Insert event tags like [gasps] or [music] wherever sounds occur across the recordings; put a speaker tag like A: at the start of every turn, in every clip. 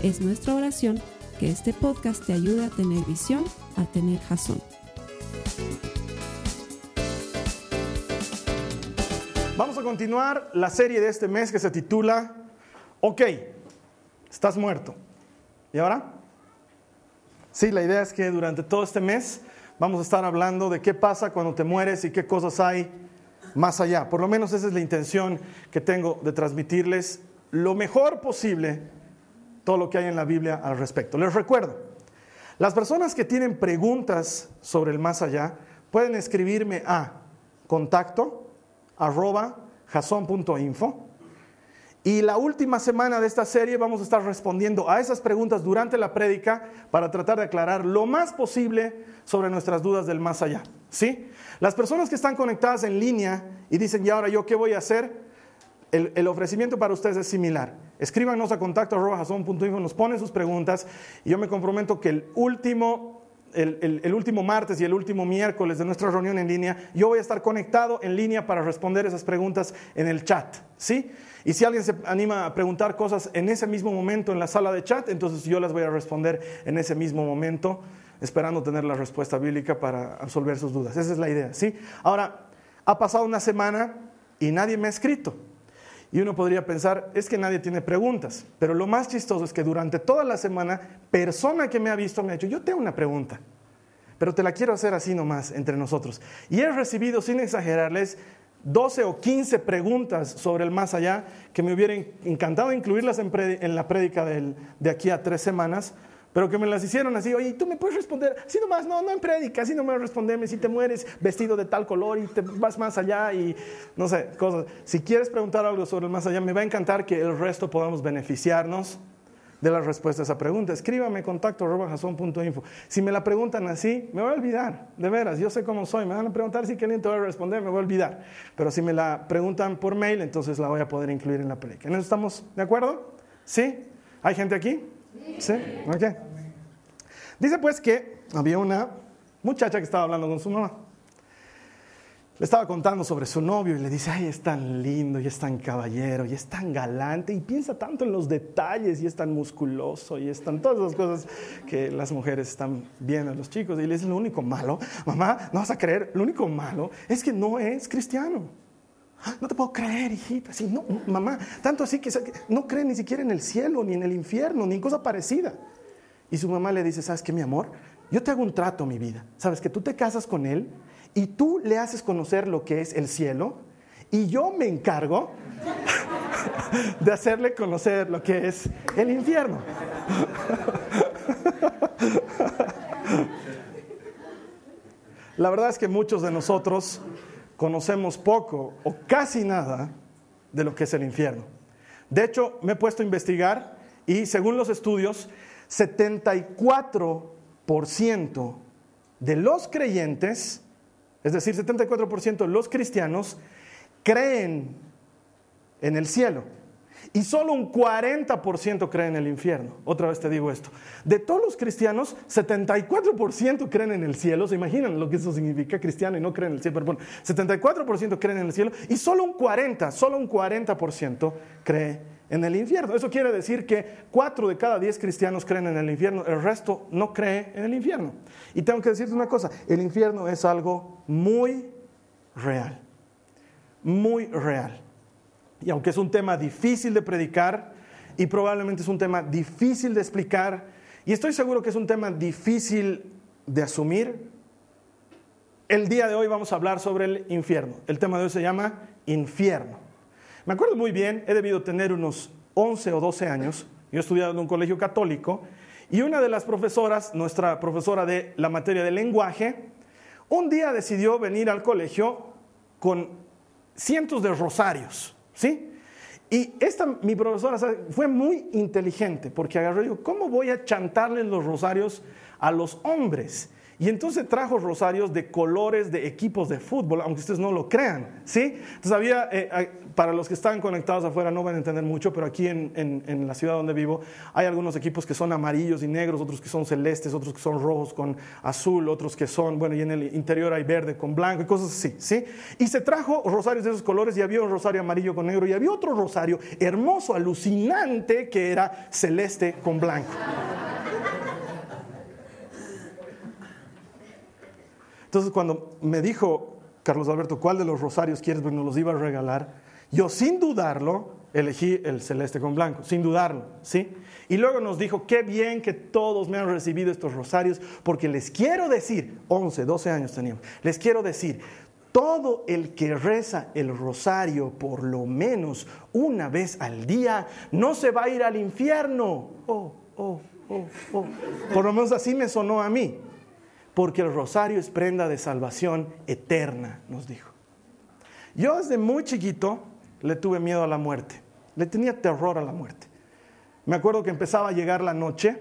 A: Es nuestra oración que este podcast te ayude a tener visión, a tener jazón.
B: Vamos a continuar la serie de este mes que se titula Ok, estás muerto. ¿Y ahora? Sí, la idea es que durante todo este mes vamos a estar hablando de qué pasa cuando te mueres y qué cosas hay más allá. Por lo menos esa es la intención que tengo de transmitirles lo mejor posible todo lo que hay en la Biblia al respecto. Les recuerdo, las personas que tienen preguntas sobre el más allá pueden escribirme a contacto jason.info. Y la última semana de esta serie vamos a estar respondiendo a esas preguntas durante la prédica para tratar de aclarar lo más posible sobre nuestras dudas del más allá. ¿Sí? Las personas que están conectadas en línea y dicen, ¿y ahora yo qué voy a hacer? El, ofrecimiento para ustedes es similar. Escríbanos a contacto arroba jason.info, nos ponen sus preguntas y yo me comprometo que el último el, último martes y el último miércoles de nuestra reunión en línea, yo voy a estar conectado en línea para responder esas preguntas en el chat, ¿sí? Y si alguien se anima a preguntar cosas en ese mismo momento en la sala de chat, entonces yo las voy a responder en ese mismo momento, esperando tener la respuesta bíblica para absolver sus dudas. Esa es la idea, ¿sí? Ahora, ha pasado una semana y nadie me ha escrito. Y uno podría pensar, es que nadie tiene preguntas, pero lo más chistoso es que durante toda la semana, persona que me ha visto me ha dicho, yo tengo una pregunta, pero te la quiero hacer así nomás entre nosotros. Y he recibido, sin exagerarles, 12 o 15 preguntas sobre el más allá que me hubiera encantado incluirlas en, la prédica de aquí a tres semanas, pero que me las hicieron así, oye, tú me puedes responder, así nomás, no, no en prédica, así no me responderme, si te mueres vestido de tal color y te vas más allá y no sé, cosas. Si quieres preguntar algo sobre el más allá, me va a encantar que el resto podamos beneficiarnos de la respuesta a esa pregunta. Escríbame contacto. Si me la preguntan así, me voy a olvidar, de veras, yo sé cómo soy, me van a preguntar si alguien te va a responder, me voy a olvidar. Pero si me la preguntan por mail, entonces la voy a poder incluir en la prédica. ¿En eso estamos de acuerdo? ¿Sí? ¿Hay gente aquí? ¿Sí? Ok. Dice pues que había una muchacha que estaba hablando con su mamá. Le estaba contando sobre su novio y le dice, ay, es tan lindo y es tan caballero y es tan galante y piensa tanto en los detalles y es tan musculoso y están todas las cosas que las mujeres están viendo en los chicos. Y le dice, lo único malo, mamá, no vas a creer, lo único malo es que no es cristiano. No te puedo creer, hijita. Sí, no, mamá, tanto así que no cree ni siquiera en el cielo, ni en el infierno, ni en cosa parecida. Y su mamá le dice, ¿sabes qué, mi amor? Yo te hago un trato, mi vida. Sabes que tú te casas con él y tú le haces conocer lo que es el cielo y yo me encargo [laughs] de hacerle conocer lo que es el infierno. [laughs] La verdad es que muchos de nosotros conocemos poco o casi nada de lo que es el infierno. De hecho, me he puesto a investigar y según los estudios, 74% de los creyentes, es decir, 74% de los cristianos, creen en el cielo. Y solo un 40% creen en el infierno. Otra vez te digo esto. De todos los cristianos, 74% creen en el cielo. ¿Se imaginan lo que eso significa cristiano y no creen en el cielo? Pero bueno, 74% creen en el cielo y solo un 40, solo un 40% cree en el infierno. Eso quiere decir que 4 de cada 10 cristianos creen en el infierno, el resto no cree en el infierno. Y tengo que decirte una cosa, el infierno es algo muy real, muy real. Y aunque es un tema difícil de predicar y probablemente es un tema difícil de explicar, y estoy seguro que es un tema difícil de asumir, el día de hoy vamos a hablar sobre el infierno. El tema de hoy se llama infierno. Me acuerdo muy bien, he debido tener unos 11 o 12 años, yo he estudiado en un colegio católico, y una de las profesoras, nuestra profesora de la materia de lenguaje, un día decidió venir al colegio con cientos de rosarios ¿sí? Y esta, mi profesora fue muy inteligente porque agarró y dijo, ¿cómo voy a chantarles los rosarios a los hombres? Y entonces trajo rosarios de colores de equipos de fútbol, aunque ustedes no lo crean, ¿sí? Entonces había, eh, para los que están conectados afuera no van a entender mucho, pero aquí en, en, la ciudad donde vivo hay algunos equipos que son amarillos y negros, otros que son celestes, otros que son rojos con azul, otros que son, bueno, y en el interior hay verde con blanco y cosas así, ¿sí? Y se trajo rosarios de esos colores y había un rosario amarillo con negro y había otro rosario hermoso, alucinante, que era celeste con blanco. Entonces cuando me dijo Carlos Alberto, ¿cuál de los rosarios quieres? Porque nos los iba a regalar. Yo sin dudarlo elegí el celeste con blanco, sin dudarlo, ¿sí? Y luego nos dijo, qué bien que todos me han recibido estos rosarios, porque les quiero decir, 11, 12 años teníamos, les quiero decir, todo el que reza el rosario por lo menos una vez al día, no se va a ir al infierno. Oh, oh, oh, oh. Por lo menos así me sonó a mí porque el rosario es prenda de salvación eterna, nos dijo. Yo desde muy chiquito le tuve miedo a la muerte, le tenía terror a la muerte. Me acuerdo que empezaba a llegar la noche,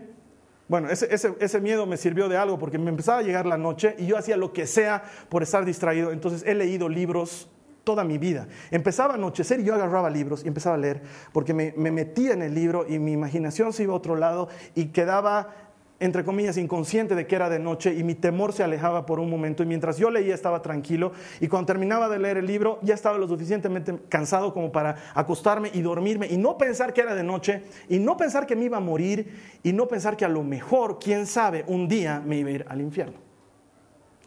B: bueno, ese, ese, miedo me sirvió de algo porque me empezaba a llegar la noche y yo hacía lo que sea por estar distraído. Entonces he leído libros toda mi vida. Empezaba a anochecer y yo agarraba libros y empezaba a leer porque me, me metía en el libro y mi imaginación se iba a otro lado y quedaba entre comillas, inconsciente de que era de noche y mi temor se alejaba por un momento y mientras yo leía estaba tranquilo y cuando terminaba de leer el libro ya estaba lo suficientemente cansado como para acostarme y dormirme y no pensar que era de noche y no pensar que me iba a morir y no pensar que a lo mejor, quién sabe, un día me iba a ir al infierno.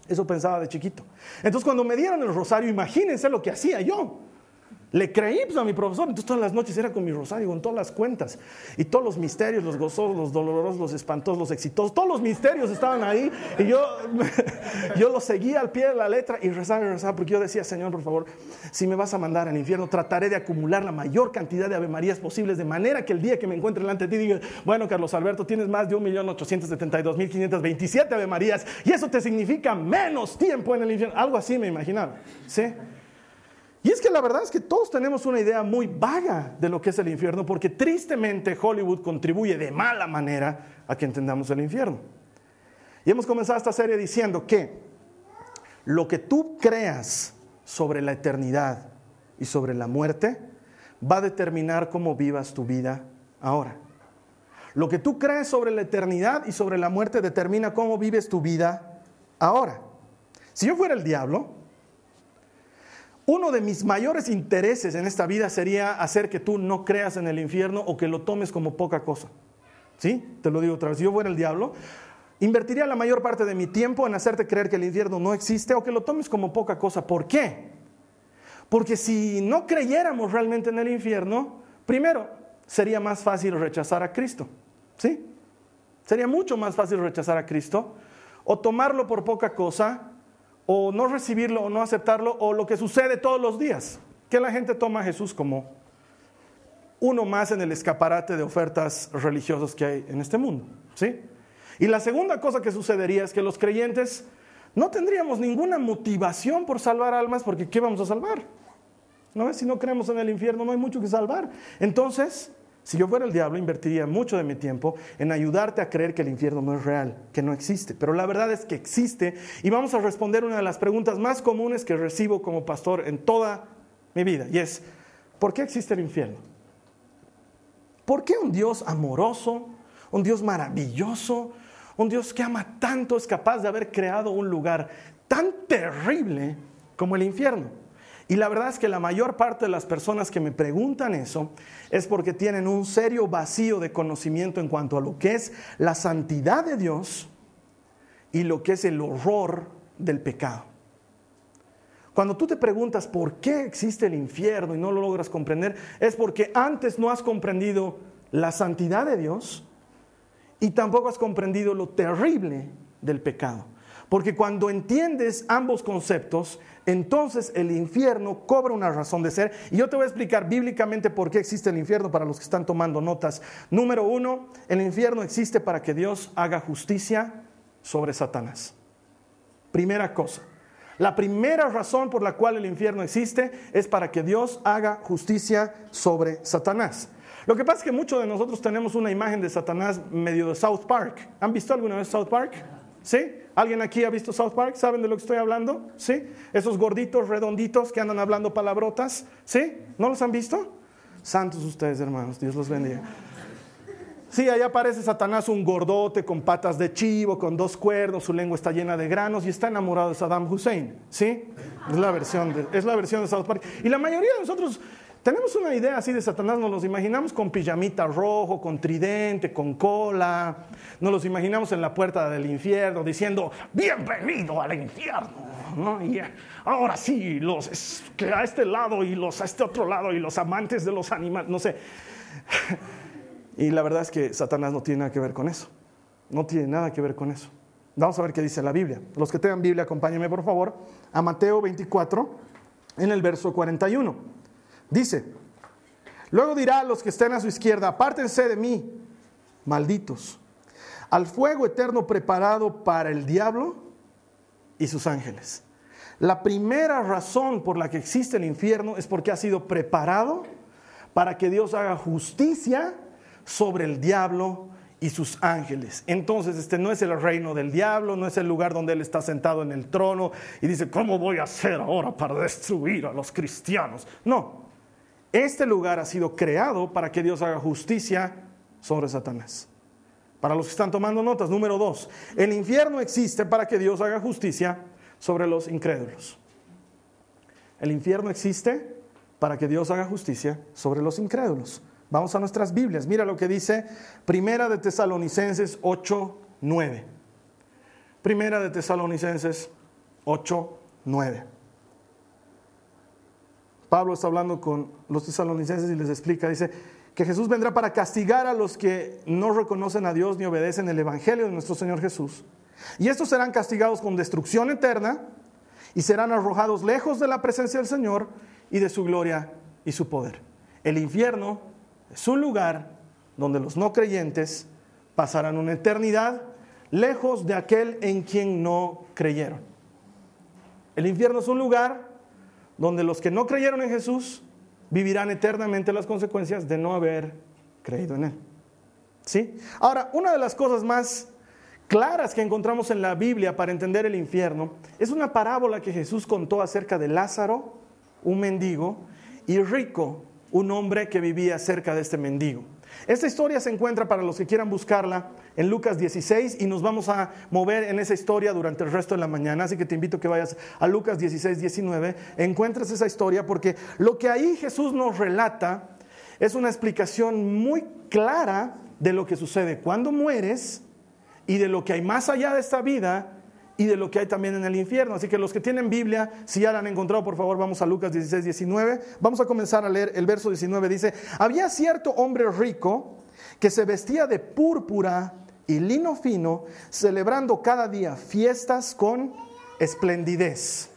B: Eso pensaba de chiquito. Entonces cuando me dieron el rosario, imagínense lo que hacía yo. Le creí pues, a mi profesor, entonces todas las noches era con mi rosario, con todas las cuentas. Y todos los misterios, los gozosos, los dolorosos, los espantosos, los exitosos, todos los misterios estaban ahí. Y yo, [laughs] yo los seguía al pie de la letra y rezaba y rezaba, porque yo decía, Señor, por favor, si me vas a mandar al infierno, trataré de acumular la mayor cantidad de Ave Marías posibles, de manera que el día que me encuentre delante de ti diga, bueno, Carlos Alberto, tienes más de 1.872.527 Ave Marías, y eso te significa menos tiempo en el infierno. Algo así me imaginaba. ¿Sí? Y es que la verdad es que todos tenemos una idea muy vaga de lo que es el infierno, porque tristemente Hollywood contribuye de mala manera a que entendamos el infierno. Y hemos comenzado esta serie diciendo que lo que tú creas sobre la eternidad y sobre la muerte va a determinar cómo vivas tu vida ahora. Lo que tú crees sobre la eternidad y sobre la muerte determina cómo vives tu vida ahora. Si yo fuera el diablo, uno de mis mayores intereses en esta vida sería hacer que tú no creas en el infierno o que lo tomes como poca cosa. ¿Sí? Te lo digo otra vez. Si yo fuera el diablo, invertiría la mayor parte de mi tiempo en hacerte creer que el infierno no existe o que lo tomes como poca cosa. ¿Por qué? Porque si no creyéramos realmente en el infierno, primero, sería más fácil rechazar a Cristo. ¿Sí? Sería mucho más fácil rechazar a Cristo o tomarlo por poca cosa o no recibirlo o no aceptarlo, o lo que sucede todos los días, que la gente toma a Jesús como uno más en el escaparate de ofertas religiosas que hay en este mundo. ¿sí? Y la segunda cosa que sucedería es que los creyentes no tendríamos ninguna motivación por salvar almas, porque ¿qué vamos a salvar? ¿No Si no creemos en el infierno, no hay mucho que salvar. Entonces, si yo fuera el diablo, invertiría mucho de mi tiempo en ayudarte a creer que el infierno no es real, que no existe. Pero la verdad es que existe y vamos a responder una de las preguntas más comunes que recibo como pastor en toda mi vida. Y es, ¿por qué existe el infierno? ¿Por qué un Dios amoroso, un Dios maravilloso, un Dios que ama tanto es capaz de haber creado un lugar tan terrible como el infierno? Y la verdad es que la mayor parte de las personas que me preguntan eso es porque tienen un serio vacío de conocimiento en cuanto a lo que es la santidad de Dios y lo que es el horror del pecado. Cuando tú te preguntas por qué existe el infierno y no lo logras comprender, es porque antes no has comprendido la santidad de Dios y tampoco has comprendido lo terrible del pecado. Porque cuando entiendes ambos conceptos, entonces el infierno cobra una razón de ser. Y yo te voy a explicar bíblicamente por qué existe el infierno para los que están tomando notas. Número uno, el infierno existe para que Dios haga justicia sobre Satanás. Primera cosa. La primera razón por la cual el infierno existe es para que Dios haga justicia sobre Satanás. Lo que pasa es que muchos de nosotros tenemos una imagen de Satanás medio de South Park. ¿Han visto alguna vez South Park? ¿Sí? ¿Alguien aquí ha visto South Park? ¿Saben de lo que estoy hablando? ¿Sí? Esos gorditos, redonditos que andan hablando palabrotas. ¿Sí? ¿No los han visto? Santos ustedes, hermanos. Dios los bendiga. Sí, ahí aparece Satanás, un gordote con patas de chivo, con dos cuernos, su lengua está llena de granos y está enamorado de Saddam Hussein. ¿Sí? Es la versión es la versión de South Park. Y la mayoría de nosotros tenemos una idea así de Satanás, nos los imaginamos con pijamita rojo, con tridente, con cola, nos los imaginamos en la puerta del infierno diciendo, bienvenido al infierno. Y ahora sí, los que a este lado y los a este otro lado y los amantes de los animales, no sé. Y la verdad es que Satanás no tiene nada que ver con eso. No tiene nada que ver con eso. Vamos a ver qué dice la Biblia. Los que tengan Biblia, acompáñenme por favor a Mateo 24 en el verso 41. Dice, luego dirá a los que estén a su izquierda, apártense de mí, malditos, al fuego eterno preparado para el diablo y sus ángeles. La primera razón por la que existe el infierno es porque ha sido preparado para que Dios haga justicia sobre el diablo y sus ángeles. Entonces, este no es el reino del diablo, no es el lugar donde él está sentado en el trono y dice, ¿cómo voy a hacer ahora para destruir a los cristianos? No, este lugar ha sido creado para que Dios haga justicia sobre Satanás. Para los que están tomando notas, número dos, el infierno existe para que Dios haga justicia sobre los incrédulos. El infierno existe para que Dios haga justicia sobre los incrédulos. Vamos a nuestras Biblias. Mira lo que dice Primera de Tesalonicenses 8, 9. Primera de Tesalonicenses 8, 9. Pablo está hablando con los tesalonicenses y les explica, dice, que Jesús vendrá para castigar a los que no reconocen a Dios ni obedecen el Evangelio de nuestro Señor Jesús. Y estos serán castigados con destrucción eterna y serán arrojados lejos de la presencia del Señor y de su gloria y su poder. El infierno es un lugar donde los no creyentes pasarán una eternidad lejos de aquel en quien no creyeron. El infierno es un lugar donde los que no creyeron en Jesús vivirán eternamente las consecuencias de no haber creído en Él. ¿Sí? Ahora, una de las cosas más claras que encontramos en la Biblia para entender el infierno es una parábola que Jesús contó acerca de Lázaro, un mendigo, y Rico, un hombre que vivía cerca de este mendigo. Esta historia se encuentra para los que quieran buscarla en Lucas 16 y nos vamos a mover en esa historia durante el resto de la mañana, así que te invito a que vayas a Lucas 16, 19, encuentres esa historia porque lo que ahí Jesús nos relata es una explicación muy clara de lo que sucede cuando mueres y de lo que hay más allá de esta vida y de lo que hay también en el infierno. Así que los que tienen Biblia, si ya la han encontrado, por favor, vamos a Lucas 16, 19. Vamos a comenzar a leer el verso 19. Dice, había cierto hombre rico que se vestía de púrpura y lino fino, celebrando cada día fiestas con esplendidez.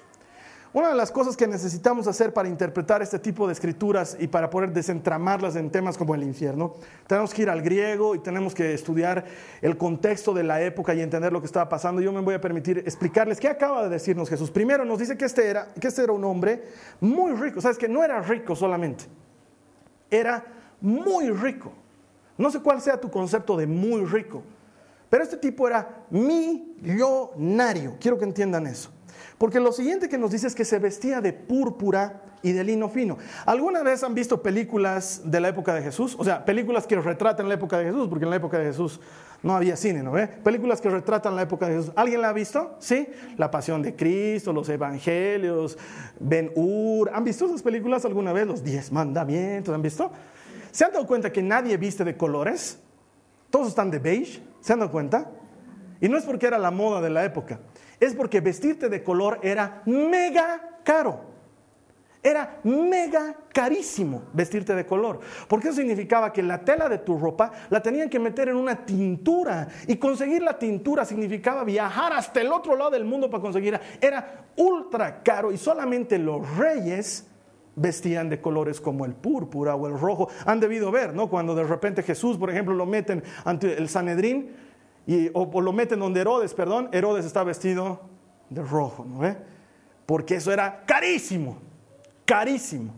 B: Una de las cosas que necesitamos hacer para interpretar este tipo de escrituras y para poder desentramarlas en temas como el infierno, tenemos que ir al griego y tenemos que estudiar el contexto de la época y entender lo que estaba pasando. Yo me voy a permitir explicarles qué acaba de decirnos Jesús. Primero nos dice que este era, que este era un hombre muy rico. Sabes que no era rico solamente, era muy rico. No sé cuál sea tu concepto de muy rico, pero este tipo era millonario. Quiero que entiendan eso. Porque lo siguiente que nos dice es que se vestía de púrpura y de lino fino. ¿Alguna vez han visto películas de la época de Jesús? O sea, películas que retratan la época de Jesús, porque en la época de Jesús no había cine, ¿no ve? Películas que retratan la época de Jesús. ¿Alguien la ha visto? ¿Sí? La Pasión de Cristo, los Evangelios, Ben Hur. ¿Han visto esas películas alguna vez? Los Diez Mandamientos, ¿han visto? ¿Se han dado cuenta que nadie viste de colores? Todos están de beige. ¿Se han dado cuenta? Y no es porque era la moda de la época es porque vestirte de color era mega caro. Era mega carísimo vestirte de color, porque eso significaba que la tela de tu ropa la tenían que meter en una tintura y conseguir la tintura significaba viajar hasta el otro lado del mundo para conseguirla. Era ultra caro y solamente los reyes vestían de colores como el púrpura o el rojo. Han debido ver, ¿no? Cuando de repente Jesús, por ejemplo, lo meten ante el Sanedrín, y, o, lo meten donde Herodes, perdón, Herodes está vestido de rojo, ¿no ve? porque eso era carísimo, carísimo.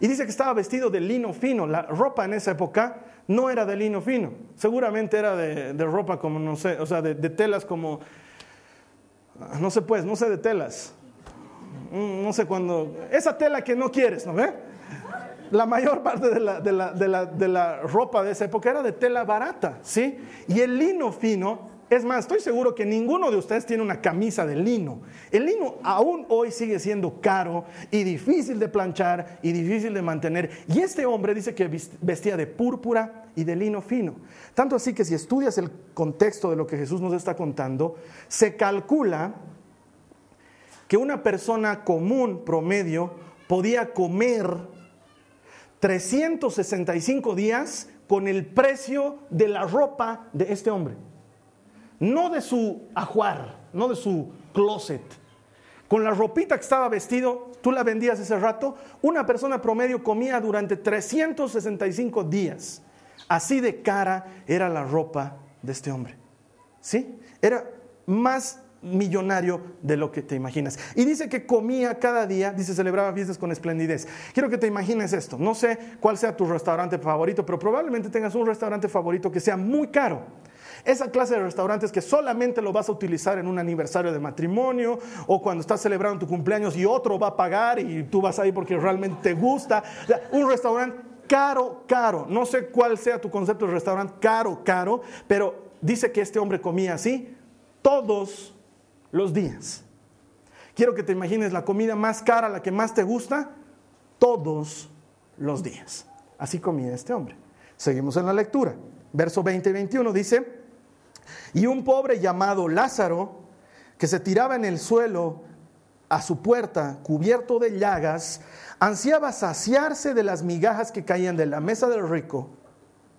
B: Y dice que estaba vestido de lino fino. La ropa en esa época no era de lino fino, seguramente era de, ropa como, no sé, o sea, de, telas como, no sé pues, no sé de telas. Mm, no sé cuándo, esa tela que no quieres, ¿no ve? La mayor parte de la, de, la, de, la, de la ropa de esa época era de tela barata, ¿sí? Y el lino fino es más, estoy seguro que ninguno de ustedes tiene una camisa de lino. El lino aún hoy sigue siendo caro y difícil de planchar y difícil de mantener. Y este hombre dice que vestía de púrpura y de lino fino. Tanto así que si estudias el contexto de lo que Jesús nos está contando, se calcula que una persona común, promedio, podía comer 365 días con el precio de la ropa de este hombre no de su ajuar, no de su closet. Con la ropita que estaba vestido, tú la vendías ese rato, una persona promedio comía durante 365 días. Así de cara era la ropa de este hombre. ¿Sí? Era más millonario de lo que te imaginas. Y dice que comía cada día, dice celebraba fiestas con esplendidez. Quiero que te imagines esto. No sé cuál sea tu restaurante favorito, pero probablemente tengas un restaurante favorito que sea muy caro. Esa clase de restaurantes que solamente lo vas a utilizar en un aniversario de matrimonio o cuando estás celebrando tu cumpleaños y otro va a pagar y tú vas ahí porque realmente te gusta. un restaurante caro, caro. No sé cuál sea tu concepto de restaurante caro, caro, pero dice que este hombre comía así todos los días. Quiero que te imagines la comida más cara, la que más te gusta, todos los días. Así comía este hombre. Seguimos en la lectura. Verso 20 y 21 dice, y un pobre llamado Lázaro, que se tiraba en el suelo a su puerta, cubierto de llagas, ansiaba saciarse de las migajas que caían de la mesa del rico.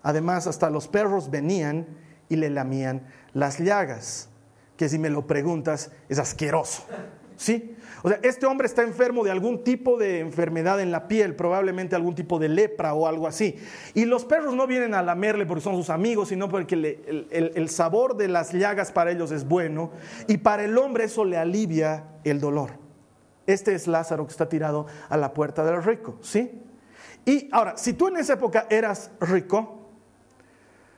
B: Además, hasta los perros venían y le lamían las llagas, que si me lo preguntas es asqueroso. ¿Sí? O sea, este hombre está enfermo de algún tipo de enfermedad en la piel, probablemente algún tipo de lepra o algo así. Y los perros no vienen a lamerle porque son sus amigos, sino porque el, el sabor de las llagas para ellos es bueno. Y para el hombre eso le alivia el dolor. Este es Lázaro que está tirado a la puerta del rico, ¿sí? Y ahora, si tú en esa época eras rico,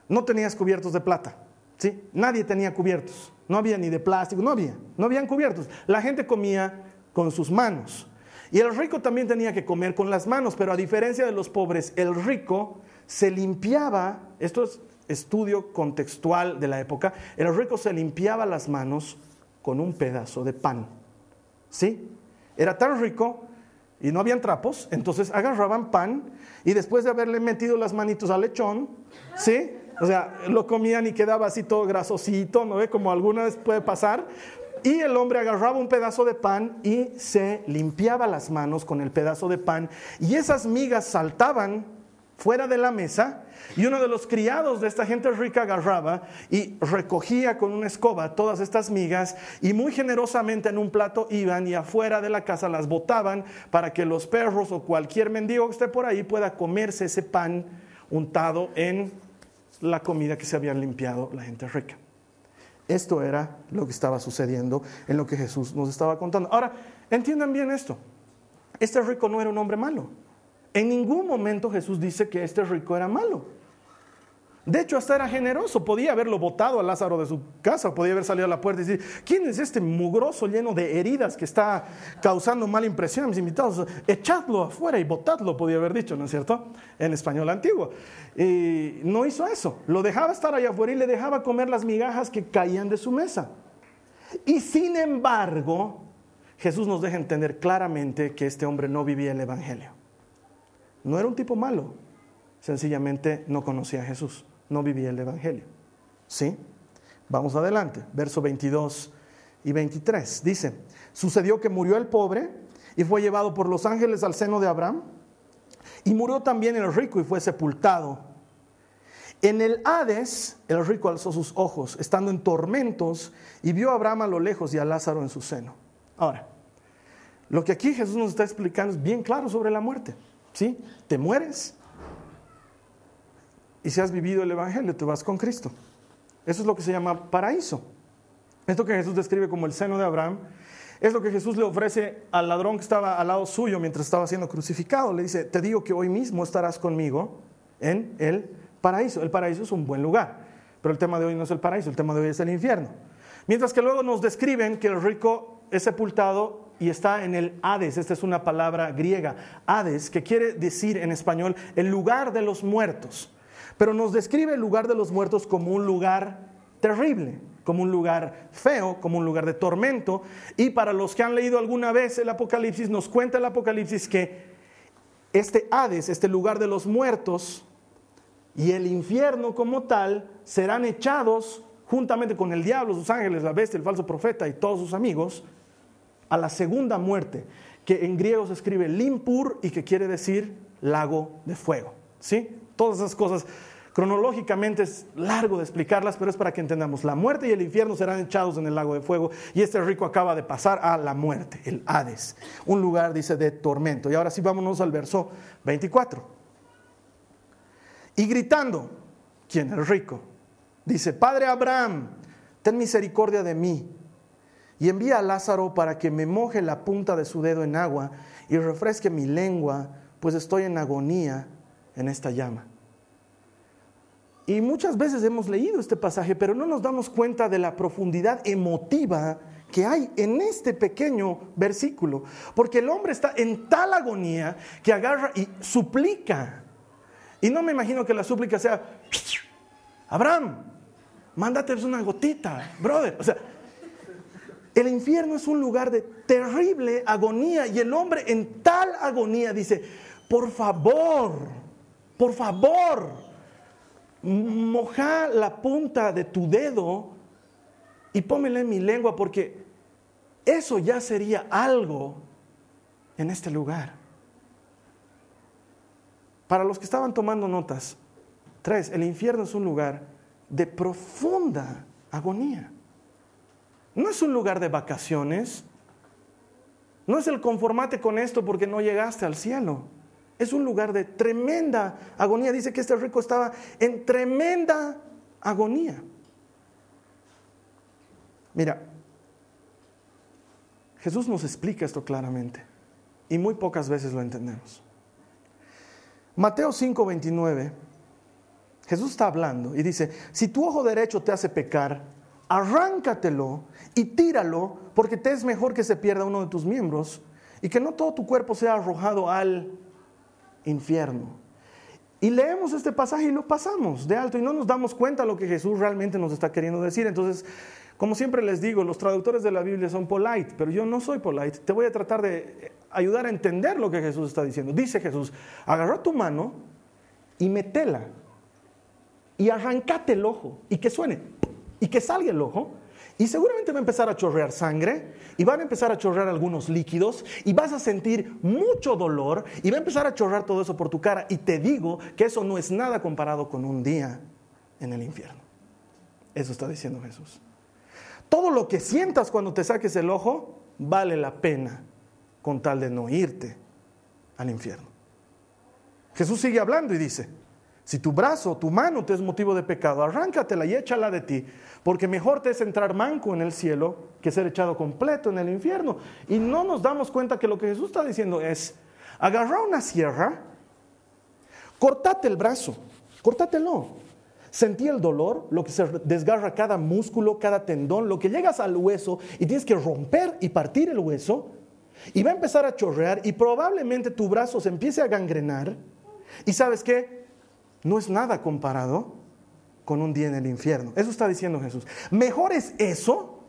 B: no tenías cubiertos de plata, ¿sí? Nadie tenía cubiertos. No había ni de plástico, no había, no habían cubiertos. La gente comía con sus manos. Y el rico también tenía que comer con las manos, pero a diferencia de los pobres, el rico se limpiaba, esto es estudio contextual de la época, el rico se limpiaba las manos con un pedazo de pan. ¿Sí? Era tan rico y no habían trapos, entonces agarraban pan y después de haberle metido las manitos al lechón, ¿sí? O sea, lo comían y quedaba así todo grasosito, ¿no ve? Como alguna vez puede pasar. Y el hombre agarraba un pedazo de pan y se limpiaba las manos con el pedazo de pan. Y esas migas saltaban fuera de la mesa. Y uno de los criados de esta gente rica agarraba y recogía con una escoba todas estas migas y muy generosamente en un plato iban y afuera de la casa las botaban para que los perros o cualquier mendigo que esté por ahí pueda comerse ese pan untado en la comida que se habían limpiado la gente rica. Esto era lo que estaba sucediendo en lo que Jesús nos estaba contando. Ahora, entiendan bien esto. Este rico no era un hombre malo. En ningún momento Jesús dice que este rico era malo. De hecho, hasta era generoso. Podía haberlo botado a Lázaro de su casa, podía haber salido a la puerta y decir, ¿quién es este mugroso lleno de heridas que está causando mala impresión a mis invitados? Echadlo afuera y botadlo, podía haber dicho, ¿no es cierto? En español antiguo. Y no hizo eso. Lo dejaba estar allá afuera y le dejaba comer las migajas que caían de su mesa. Y sin embargo, Jesús nos deja entender claramente que este hombre no vivía el Evangelio. No era un tipo malo, sencillamente no conocía a Jesús no vivía el Evangelio. ¿Sí? Vamos adelante, verso 22 y 23. Dice, sucedió que murió el pobre y fue llevado por los ángeles al seno de Abraham. Y murió también el rico y fue sepultado. En el Hades, el rico alzó sus ojos, estando en tormentos, y vio a Abraham a lo lejos y a Lázaro en su seno. Ahora, lo que aquí Jesús nos está explicando es bien claro sobre la muerte. ¿Sí? Te mueres y si has vivido el Evangelio, te vas con Cristo. Eso es lo que se llama paraíso. Esto que Jesús describe como el seno de Abraham Es lo que Jesús le ofrece al ladrón que estaba al lado suyo mientras estaba siendo crucificado. Le dice, te digo que hoy mismo estarás conmigo en el paraíso. El paraíso es un buen lugar, pero el tema de hoy no es el paraíso, el tema de hoy es el infierno. Mientras que luego nos describen que el rico es sepultado y está en el Hades. Esta es una palabra griega, Hades, que quiere decir en español el lugar de los muertos. Pero nos describe el lugar de los muertos como un lugar terrible como un lugar feo, como un lugar de tormento. Y para los que han leído alguna vez el Apocalipsis, nos cuenta el Apocalipsis que este Hades, este lugar de los muertos, y el infierno como tal serán echados juntamente con el diablo, sus ángeles, la bestia, el falso profeta y todos sus amigos, a la segunda muerte, que en griego se escribe limpur y que quiere decir lago de fuego. ¿Sí? Todas esas cosas Cronológicamente es largo de explicarlas, pero es para que entendamos. La muerte y el infierno serán echados en el lago de fuego y este rico acaba de pasar a la muerte, el Hades, un lugar, dice, de tormento. Y ahora sí vámonos al verso 24. Y gritando, ¿quién? El rico. Dice, Padre Abraham, ten misericordia de mí y envía a Lázaro para que me moje la punta de su dedo en agua y refresque mi lengua, pues estoy en agonía en esta llama. Y muchas veces hemos leído este pasaje, pero no nos damos cuenta de la profundidad emotiva que hay en este pequeño versículo. Porque el hombre está en tal agonía que agarra y suplica. Y no me imagino que la súplica sea, Abraham, mándate una gotita, brother. O sea, el infierno es un lugar de terrible agonía y el hombre en tal agonía dice, por favor, por favor, moja la punta de tu dedo y pómela en mi lengua porque eso ya sería algo en este lugar. Para los que estaban tomando notas, tres, el infierno es un lugar de profunda agonía. No es un lugar de vacaciones. No es el conformate con esto porque no llegaste al cielo. Es un lugar de tremenda agonía. Dice que este rico estaba en tremenda agonía. Mira, Jesús nos explica esto claramente y muy pocas veces lo entendemos. Mateo 5:29, Jesús está hablando y dice, si tu ojo derecho te hace pecar, arráncatelo y tíralo porque te es mejor que se pierda uno de tus miembros y que no todo tu cuerpo sea arrojado al infierno. Y leemos este pasaje y lo pasamos de alto y no nos damos cuenta de lo que Jesús realmente nos está queriendo decir. Entonces, como siempre les digo, los traductores de la Biblia son polite, pero yo no soy polite. Te voy a tratar de ayudar a entender lo que Jesús está diciendo. Dice Jesús, agarra tu mano y metela y arrancate el ojo y que suene y que salga el ojo y seguramente va a empezar a chorrear sangre y van a empezar a chorrear algunos líquidos y vas a sentir mucho dolor y va a empezar a chorrear todo eso por tu cara. Y te digo que eso no es nada comparado con un día en el infierno. Eso está diciendo Jesús. Todo lo que sientas cuando te saques el ojo vale la pena con tal de no irte al infierno. Jesús sigue hablando y dice, si tu brazo, tu mano te es motivo de pecado, arráncatela y échala de ti, porque mejor te es entrar manco en el cielo que ser echado completo en el infierno. Y no nos damos cuenta que lo que Jesús está diciendo es, agarra una sierra, cortate el brazo, cortátelo. Sentí el dolor, lo que se desgarra cada músculo, cada tendón, lo que llegas al hueso y tienes que romper y partir el hueso y va a empezar a chorrear y probablemente tu brazo se empiece a gangrenar. ¿Y sabes qué? No es nada comparado con un día en el infierno. Eso está diciendo Jesús. Mejor es eso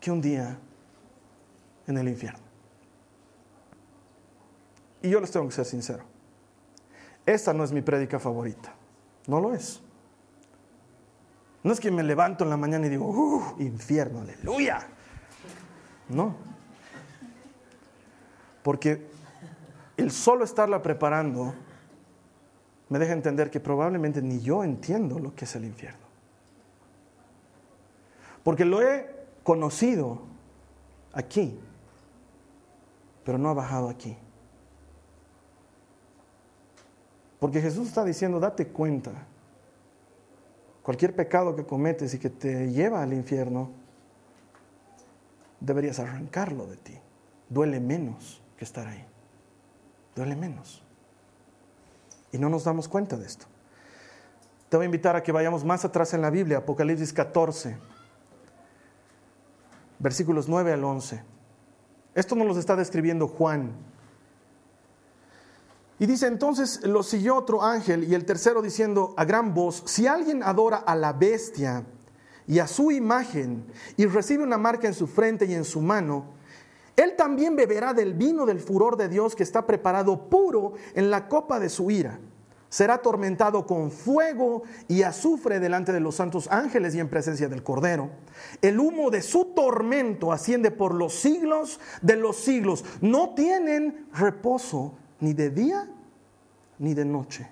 B: que un día en el infierno. Y yo les tengo que ser sincero. Esta no es mi prédica favorita. No lo es. No es que me levanto en la mañana y digo, ¡uh! Infierno, aleluya. No. Porque el solo estarla preparando me deja entender que probablemente ni yo entiendo lo que es el infierno. Porque lo he conocido aquí, pero no ha bajado aquí. Porque Jesús está diciendo, date cuenta, cualquier pecado que cometes y que te lleva al infierno, deberías arrancarlo de ti. Duele menos que estar ahí. Duele menos. Y no nos damos cuenta de esto. Te voy a invitar a que vayamos más atrás en la Biblia, Apocalipsis 14, versículos 9 al 11. Esto nos lo está describiendo Juan. Y dice entonces, lo siguió otro ángel y el tercero diciendo a gran voz, si alguien adora a la bestia y a su imagen y recibe una marca en su frente y en su mano, él también beberá del vino del furor de Dios que está preparado puro en la copa de su ira. Será atormentado con fuego y azufre delante de los santos ángeles y en presencia del Cordero. El humo de su tormento asciende por los siglos de los siglos. No tienen reposo ni de día ni de noche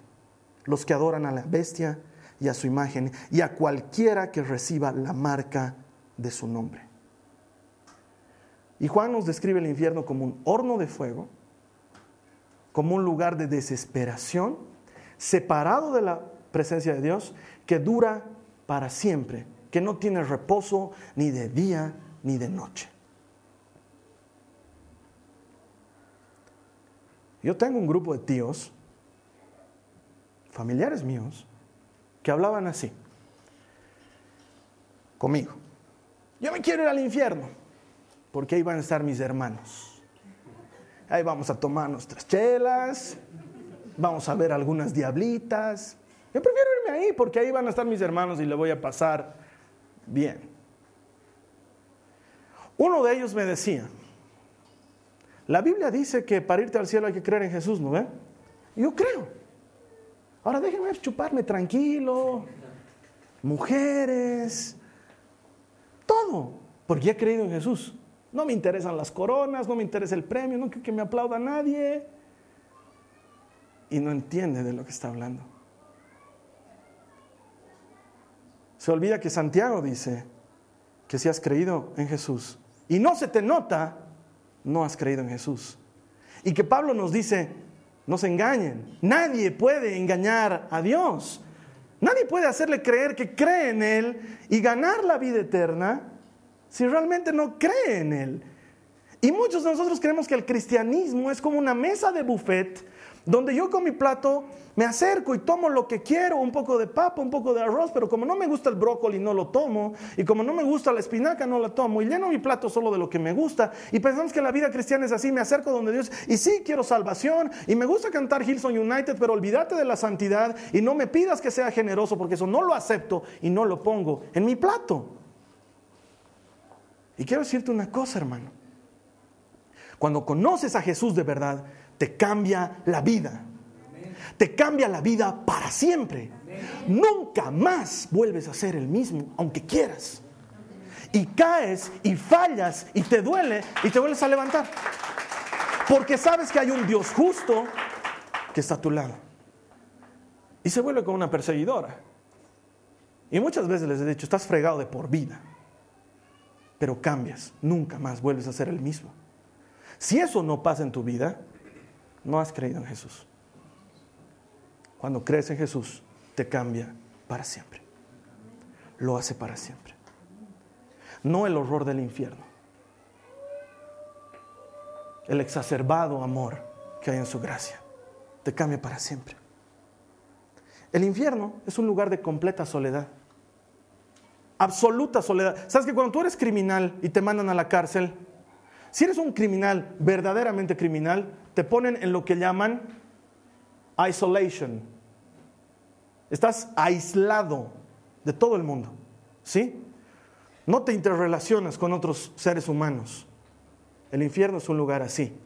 B: los que adoran a la bestia y a su imagen y a cualquiera que reciba la marca de su nombre. Y Juan nos describe el infierno como un horno de fuego, como un lugar de desesperación, separado de la presencia de Dios, que dura para siempre, que no tiene reposo ni de día ni de noche. Yo tengo un grupo de tíos, familiares míos, que hablaban así, conmigo. Yo me quiero ir al infierno, porque ahí van a estar mis hermanos. Ahí vamos a tomar nuestras chelas, vamos a ver algunas diablitas. Yo prefiero irme ahí, porque ahí van a estar mis hermanos y le voy a pasar bien. Uno de ellos me decía, la Biblia dice que para irte al cielo hay que creer en Jesús, ¿no ve? Yo creo. Ahora déjenme chuparme tranquilo. Mujeres. Todo. Porque he creído en Jesús. No me interesan las coronas, no me interesa el premio, no quiero que me aplauda nadie. Y no entiende de lo que está hablando. Se olvida que Santiago dice que si has creído en Jesús y no se te nota, no has creído en Jesús. Y que Pablo nos dice, no se engañen, nadie puede engañar a Dios. Nadie puede hacerle creer que cree en Él y ganar la vida eterna si realmente no cree en Él. Y muchos de nosotros creemos que el cristianismo es como una mesa de buffet donde yo con mi plato me acerco y tomo lo que quiero, un poco de papa, un poco de arroz, pero como no me gusta el brócoli no lo tomo, y como no me gusta la espinaca no la tomo, y lleno mi plato solo de lo que me gusta, y pensamos que la vida cristiana es así, me acerco donde Dios, y sí quiero salvación, y me gusta cantar Hillsong United, pero olvídate de la santidad, y no me pidas que sea generoso, porque eso no lo acepto y no lo pongo en mi plato. Y quiero decirte una cosa, hermano. Cuando conoces a Jesús de verdad, te cambia la vida. Te cambia la vida para siempre. Nunca más vuelves a ser el mismo, aunque quieras. Y caes y fallas y te duele y te vuelves a levantar. Porque sabes que hay un Dios justo que está a tu lado. Y se vuelve como una perseguidora. Y muchas veces les he dicho, estás fregado de por vida. Pero cambias, nunca más vuelves a ser el mismo. Si eso no pasa en tu vida, no has creído en Jesús. Cuando crees en Jesús, te cambia para siempre. Lo hace para siempre. No el horror del infierno. El exacerbado amor que hay en su gracia. Te cambia para siempre. El infierno es un lugar de completa soledad. Absoluta soledad. ¿Sabes que cuando tú eres criminal y te mandan a la cárcel, si eres un criminal, verdaderamente criminal, te ponen en lo que llaman isolation. Estás aislado de todo el mundo. ¿Sí? No te interrelacionas con otros seres humanos. El infierno es un lugar así.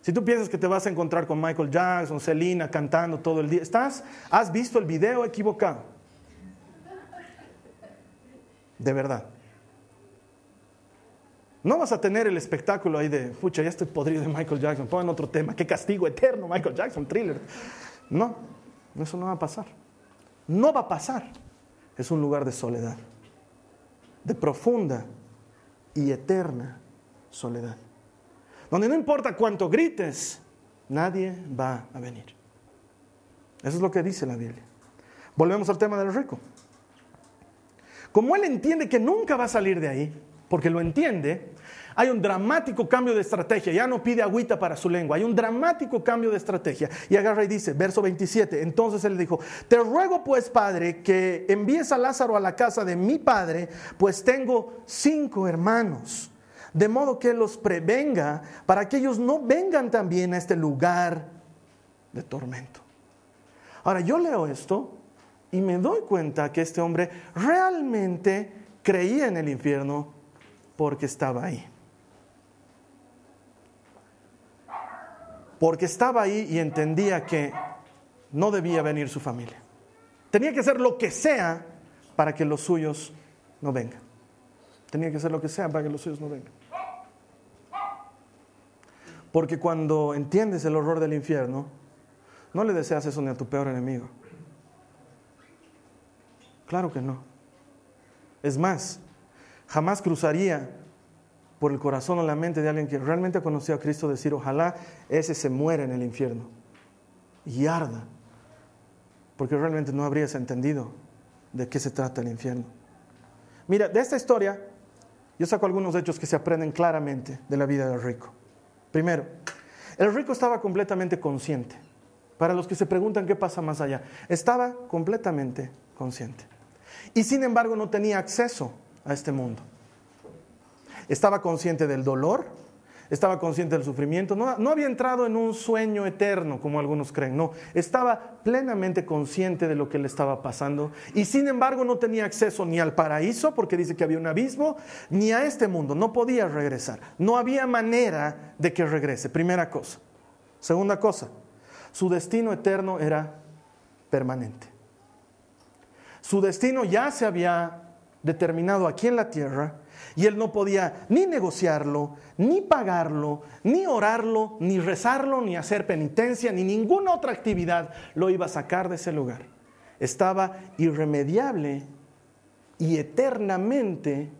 B: Si tú piensas que te vas a encontrar con Michael Jackson, Selena cantando todo el día, estás, has visto el video equivocado. De verdad. No vas a tener el espectáculo ahí de, pucha, ya estoy podrido de Michael Jackson, pongan otro tema, qué castigo eterno, Michael Jackson, thriller. No, eso no va a pasar. No va a pasar. Es un lugar de soledad, de profunda y eterna soledad. Donde no importa cuánto grites, nadie va a venir. Eso es lo que dice la Biblia. Volvemos al tema del rico. Como él entiende que nunca va a salir de ahí, porque lo entiende, hay un dramático cambio de estrategia. Ya no pide agüita para su lengua. Hay un dramático cambio de estrategia. Y agarra y dice, verso 27. Entonces él dijo, te ruego pues, padre, que envíes a Lázaro a la casa de mi padre, pues tengo cinco hermanos. De modo que los prevenga para que ellos no vengan también a este lugar de tormento. Ahora yo leo esto y me doy cuenta que este hombre realmente creía en el infierno porque estaba ahí. porque estaba ahí y entendía que no debía venir su familia. Tenía que hacer lo que sea para que los suyos no vengan. Tenía que hacer lo que sea para que los suyos no vengan. Porque cuando entiendes el horror del infierno, no le deseas eso ni a tu peor enemigo. Claro que no. Es más, jamás cruzaría por el corazón o la mente de alguien que realmente ha conocido a Cristo, decir, ojalá ese se muera en el infierno y arda, porque realmente no habrías entendido de qué se trata el infierno. Mira, de esta historia yo saco algunos hechos que se aprenden claramente de la vida del rico. Primero, el rico estaba completamente consciente. Para los que se preguntan qué pasa más allá, estaba completamente consciente. Y sin embargo no tenía acceso a este mundo. Estaba consciente del dolor, estaba consciente del sufrimiento, no, había entrado en un sueño eterno como algunos creen, no, estaba plenamente consciente de lo que le estaba pasando y sin embargo no tenía acceso ni al paraíso porque dice que había un abismo, ni a este mundo, no podía regresar, no había manera de que regrese, primera cosa. Segunda cosa, su destino eterno era permanente. Su destino ya se había determinado aquí en la tierra y él no podía ni negociarlo, ni pagarlo, ni orarlo, ni rezarlo, ni hacer penitencia, ni ninguna otra actividad lo iba a sacar de ese lugar. Estaba irremediable y eternamente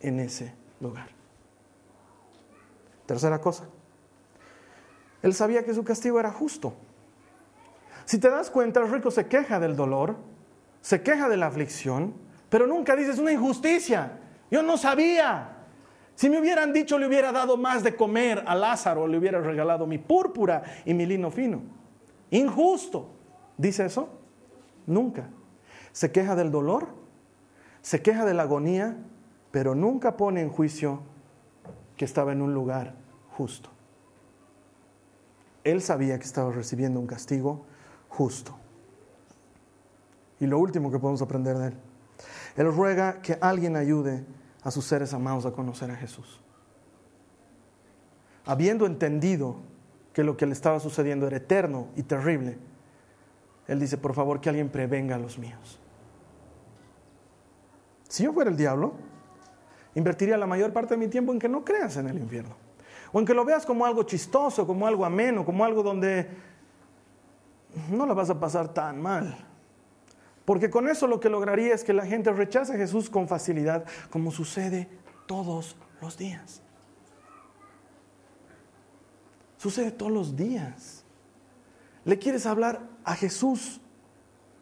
B: en ese lugar. Tercera cosa, él sabía que su castigo era justo. Si te das cuenta, el rico se queja del dolor, se queja de la aflicción, pero nunca dices una injusticia. Yo no sabía. Si me hubieran dicho, le hubiera dado más de comer a Lázaro, le hubiera regalado mi púrpura y mi lino fino. Injusto. ¿Dice eso? Nunca. Se queja del dolor, se queja de la agonía, pero nunca pone en juicio que estaba en un lugar justo. Él sabía que estaba recibiendo un castigo justo. Y lo último que podemos aprender de él, él ruega que alguien ayude a sus seres amados a conocer a Jesús. Habiendo entendido que lo que le estaba sucediendo era eterno y terrible, Él dice, por favor, que alguien prevenga a los míos. Si yo fuera el diablo, invertiría la mayor parte de mi tiempo en que no creas en el infierno. O en que lo veas como algo chistoso, como algo ameno, como algo donde no la vas a pasar tan mal. Porque con eso lo que lograría es que la gente rechace a Jesús con facilidad, como sucede todos los días. Sucede todos los días. Le quieres hablar a Jesús,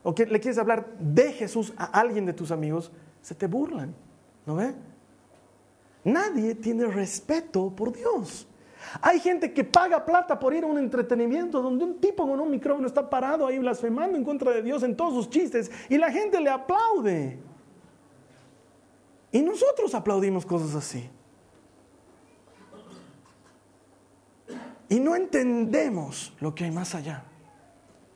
B: o que le quieres hablar de Jesús a alguien de tus amigos, se te burlan, ¿no ve? Nadie tiene respeto por Dios. Hay gente que paga plata por ir a un entretenimiento donde un tipo con un micrófono está parado ahí blasfemando en contra de Dios en todos sus chistes y la gente le aplaude. Y nosotros aplaudimos cosas así. Y no entendemos lo que hay más allá.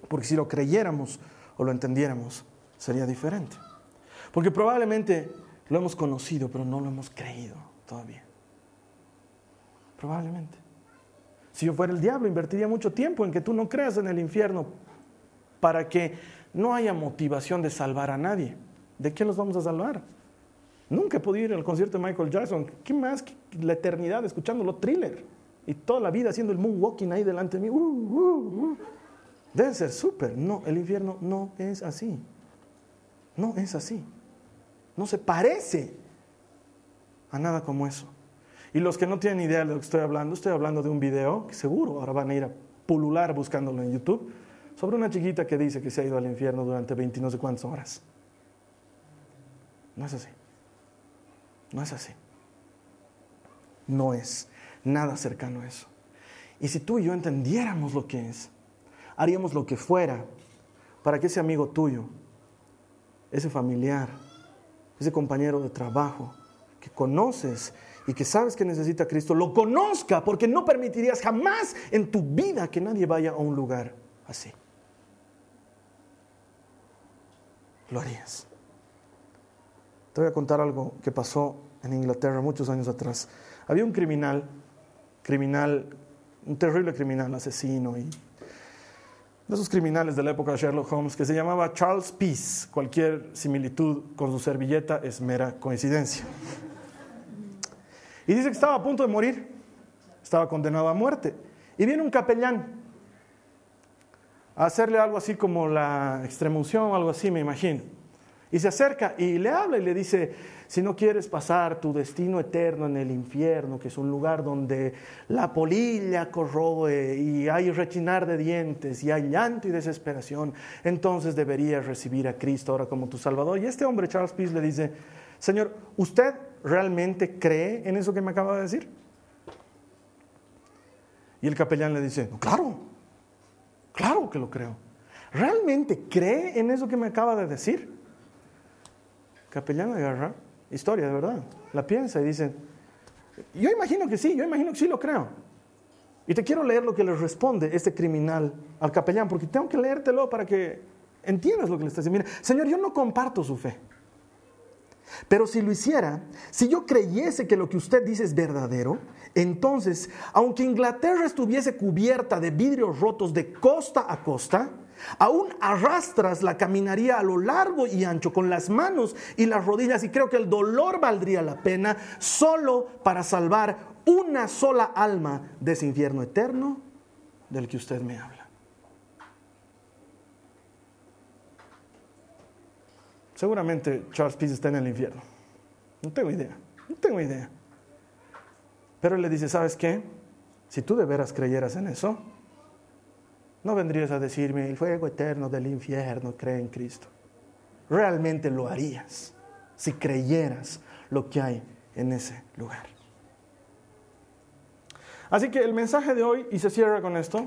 B: Porque si lo creyéramos o lo entendiéramos, sería diferente. Porque probablemente lo hemos conocido, pero no lo hemos creído todavía. Probablemente. Si yo fuera el diablo, invertiría mucho tiempo en que tú no creas en el infierno para que no haya motivación de salvar a nadie. ¿De qué los vamos a salvar? Nunca he podido ir al concierto de Michael Jackson. ¿Qué más que la eternidad escuchándolo thriller? Y toda la vida haciendo el moonwalking ahí delante de mí. Uh, uh, uh. Debe ser súper. No, el infierno no es así. No es así. No se parece a nada como eso. Y los que no tienen idea de lo que estoy hablando, estoy hablando de un video que seguro ahora van a ir a pulular buscándolo en YouTube, sobre una chiquita que dice que se ha ido al infierno durante 20 no sé cuántas horas. No es así. No es así. no es nada cercano a eso. Y si tú y yo entendiéramos lo que es, haríamos lo que fuera para que ese amigo tuyo, ese familiar, ese compañero de trabajo que conoces y que sabes que necesita Cristo, lo conozca, porque no permitirías jamás en tu vida que nadie vaya a un lugar así. Lo harías. Te voy a contar algo que pasó en Inglaterra muchos años atrás. Había un criminal, criminal, un terrible criminal, asesino y de esos criminales de la época de Sherlock Holmes que se llamaba Charles Peace. Cualquier similitud con su servilleta es mera coincidencia. Y dice que estaba a punto de morir, estaba condenado a muerte. Y viene un capellán a hacerle algo así como la extremunción algo así, me imagino. Y se acerca y le habla y le dice, si no quieres pasar tu destino eterno en el infierno, que es un lugar donde la polilla corroe y hay rechinar de dientes y hay llanto y desesperación, entonces deberías recibir a Cristo ahora como tu Salvador. Y este hombre, Charles Peace, le dice, Señor, ¿usted realmente cree en eso que me acaba de decir? Y el capellán le dice, claro, claro que lo creo. ¿Realmente cree en eso que me acaba de decir? capellán agarra, historia de verdad, la piensa y dice, yo imagino que sí, yo imagino que sí lo creo. Y te quiero leer lo que le responde este criminal al capellán, porque tengo que leértelo para que entiendas lo que le está diciendo. Mira, Señor, yo no comparto su fe. Pero si lo hiciera, si yo creyese que lo que usted dice es verdadero, entonces, aunque Inglaterra estuviese cubierta de vidrios rotos de costa a costa, Aún arrastras la caminaría a lo largo y ancho con las manos y las rodillas y creo que el dolor valdría la pena solo para salvar una sola alma de ese infierno eterno del que usted me habla. Seguramente Charles Peace está en el infierno. No tengo idea, no tengo idea. Pero él le dice, ¿sabes qué? Si tú de veras creyeras en eso, no vendrías a decirme, el fuego eterno del infierno cree en Cristo. Realmente lo harías si creyeras lo que hay en ese lugar. Así que el mensaje de hoy, y se cierra con esto,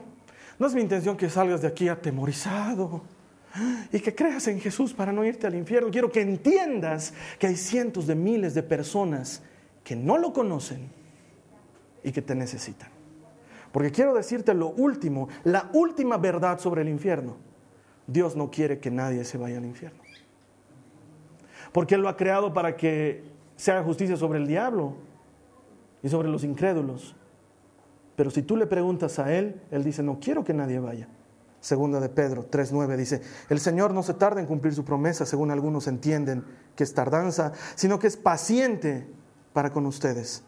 B: no es mi intención que salgas de aquí atemorizado [gasps] y que creas en Jesús para no irte al infierno. Quiero que entiendas que hay cientos de miles de personas que no lo conocen y que te necesitan. Porque quiero decirte lo último, la última verdad sobre el infierno. Dios no quiere que nadie se vaya al infierno. Porque Él lo ha creado para que se haga justicia sobre el diablo y sobre los incrédulos. Pero si tú le preguntas a Él, Él dice, no quiero que nadie vaya. Segunda de Pedro 3.9 dice, el Señor no se tarda en cumplir su promesa, según algunos entienden que es tardanza, sino que es paciente para con ustedes,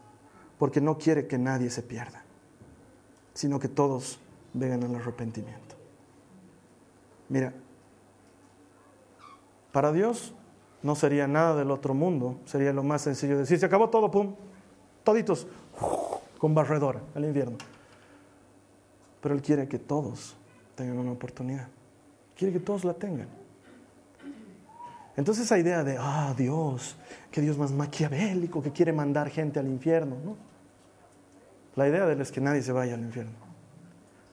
B: porque no quiere que nadie se pierda sino que todos vengan al arrepentimiento. Mira, para Dios no sería nada del otro mundo, sería lo más sencillo decir, se acabó todo, pum, toditos, con barredora al invierno. Pero Él quiere que todos tengan una oportunidad, quiere que todos la tengan. Entonces esa idea de, ah, Dios, que Dios más maquiavélico, que quiere mandar gente al infierno, ¿no? La idea de él es que nadie se vaya al infierno.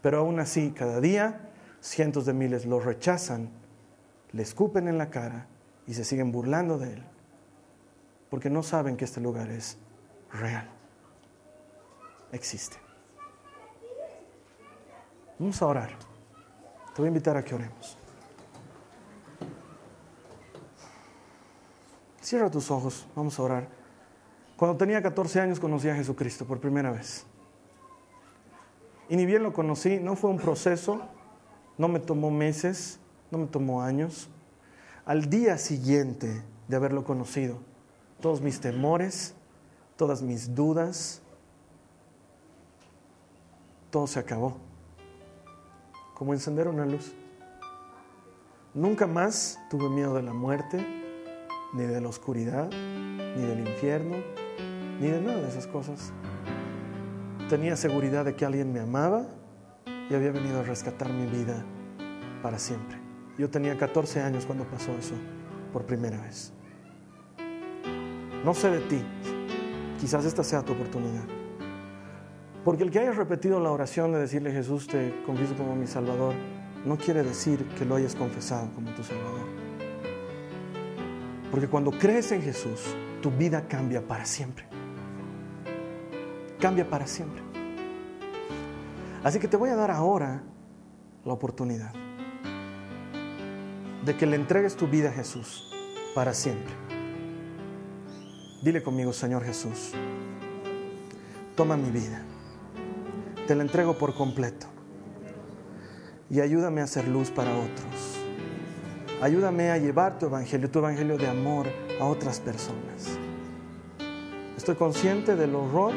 B: Pero aún así, cada día, cientos de miles lo rechazan, le escupen en la cara y se siguen burlando de él. Porque no saben que este lugar es real. Existe. Vamos a orar. Te voy a invitar a que oremos. Cierra tus ojos, vamos a orar. Cuando tenía 14 años conocí a Jesucristo por primera vez. Y ni bien lo conocí, no fue un proceso, no me tomó meses, no me tomó años. Al día siguiente de haberlo conocido, todos mis temores, todas mis dudas, todo se acabó. Como encender una luz. Nunca más tuve miedo de la muerte, ni de la oscuridad, ni del infierno, ni de nada de esas cosas. Tenía seguridad de que alguien me amaba y había venido a rescatar mi vida para siempre. Yo tenía 14 años cuando pasó eso por primera vez. No sé de ti, quizás esta sea tu oportunidad. Porque el que haya repetido la oración de decirle Jesús te confieso como mi Salvador, no quiere decir que lo hayas confesado como tu Salvador. Porque cuando crees en Jesús, tu vida cambia para siempre. Cambia para siempre. Así que te voy a dar ahora la oportunidad de que le entregues tu vida a Jesús para siempre. Dile conmigo, Señor Jesús, toma mi vida, te la entrego por completo y ayúdame a hacer luz para otros. Ayúdame a llevar tu evangelio, tu evangelio de amor a otras personas. Estoy consciente del horror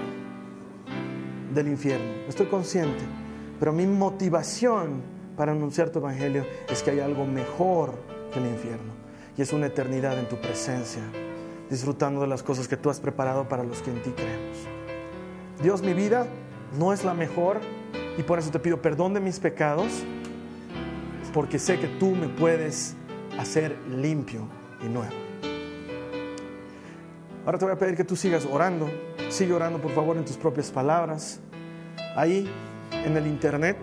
B: del infierno, estoy consciente, pero mi motivación para anunciar tu evangelio es que hay algo mejor que el infierno y es una eternidad en tu presencia, disfrutando de las cosas que tú has preparado para los que en ti creemos. Dios, mi vida no es la mejor y por eso te pido perdón de mis pecados, porque sé que tú me puedes hacer limpio y nuevo. Ahora te voy a pedir que tú sigas orando. Sigue orando, por favor, en tus propias palabras. Ahí, en el internet.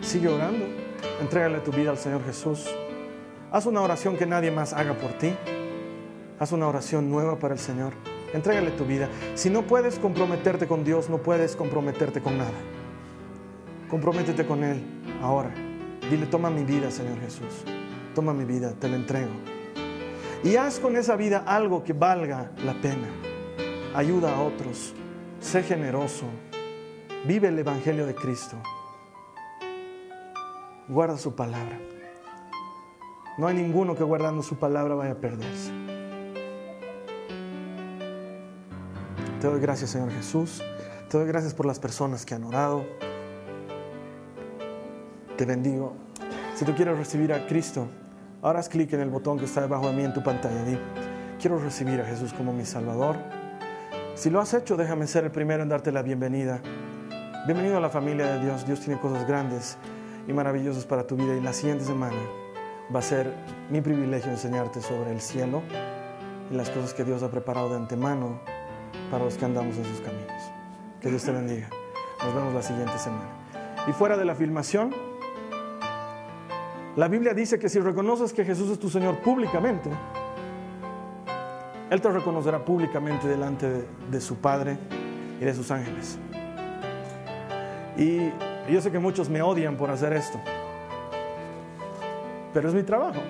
B: Sigue orando. Entrégale tu vida al Señor Jesús. Haz una oración que nadie más haga por ti. Haz una oración nueva para el Señor. Entrégale tu vida. Si no puedes comprometerte con Dios, no puedes comprometerte con nada. Comprométete con Él ahora. Dile, toma mi vida, Señor Jesús. Toma mi vida, te la entrego. Y haz con esa vida algo que valga la pena. Ayuda a otros. Sé generoso. Vive el Evangelio de Cristo. Guarda su palabra. No hay ninguno que guardando su palabra vaya a perderse. Te doy gracias, Señor Jesús. Te doy gracias por las personas que han orado. Te bendigo. Si tú quieres recibir a Cristo, ahora haz clic en el botón que está debajo de mí en tu pantalla. Di, quiero recibir a Jesús como mi Salvador. Si lo has hecho, déjame ser el primero en darte la bienvenida. Bienvenido a la familia de Dios. Dios tiene cosas grandes y maravillosas para tu vida. Y la siguiente semana va a ser mi privilegio enseñarte sobre el cielo y las cosas que Dios ha preparado de antemano para los que andamos en sus caminos. Que Dios te bendiga. Nos vemos la siguiente semana. Y fuera de la filmación, la Biblia dice que si reconoces que Jesús es tu Señor públicamente, Él te reconocerá públicamente delante de, su Padre y de sus ángeles. Y yo sé que muchos me odian por hacer esto, pero es mi trabajo.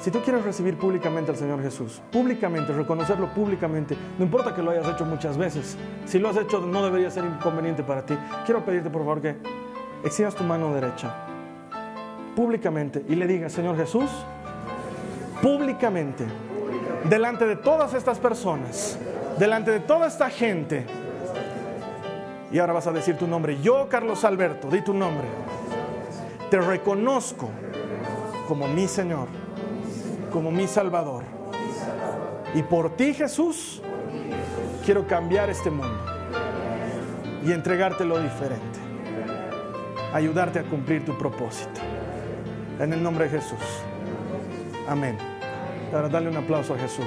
B: Si tú quieres recibir públicamente al Señor Jesús, públicamente, reconocerlo públicamente, no importa que lo hayas hecho muchas veces, si lo has hecho no debería ser inconveniente para ti. Quiero pedirte por favor que extiendas tu mano derecha públicamente y le digas, Señor Jesús, públicamente, delante de todas estas personas, delante de toda esta gente, y ahora vas a decir tu nombre, yo Carlos Alberto, di tu nombre, te reconozco como mi Señor como mi Salvador. Y por ti, Jesús, quiero cambiar este mundo y entregarte lo diferente. Ayudarte a cumplir tu propósito. En el nombre de Jesús. Amén. Ahora dale un aplauso a Jesús.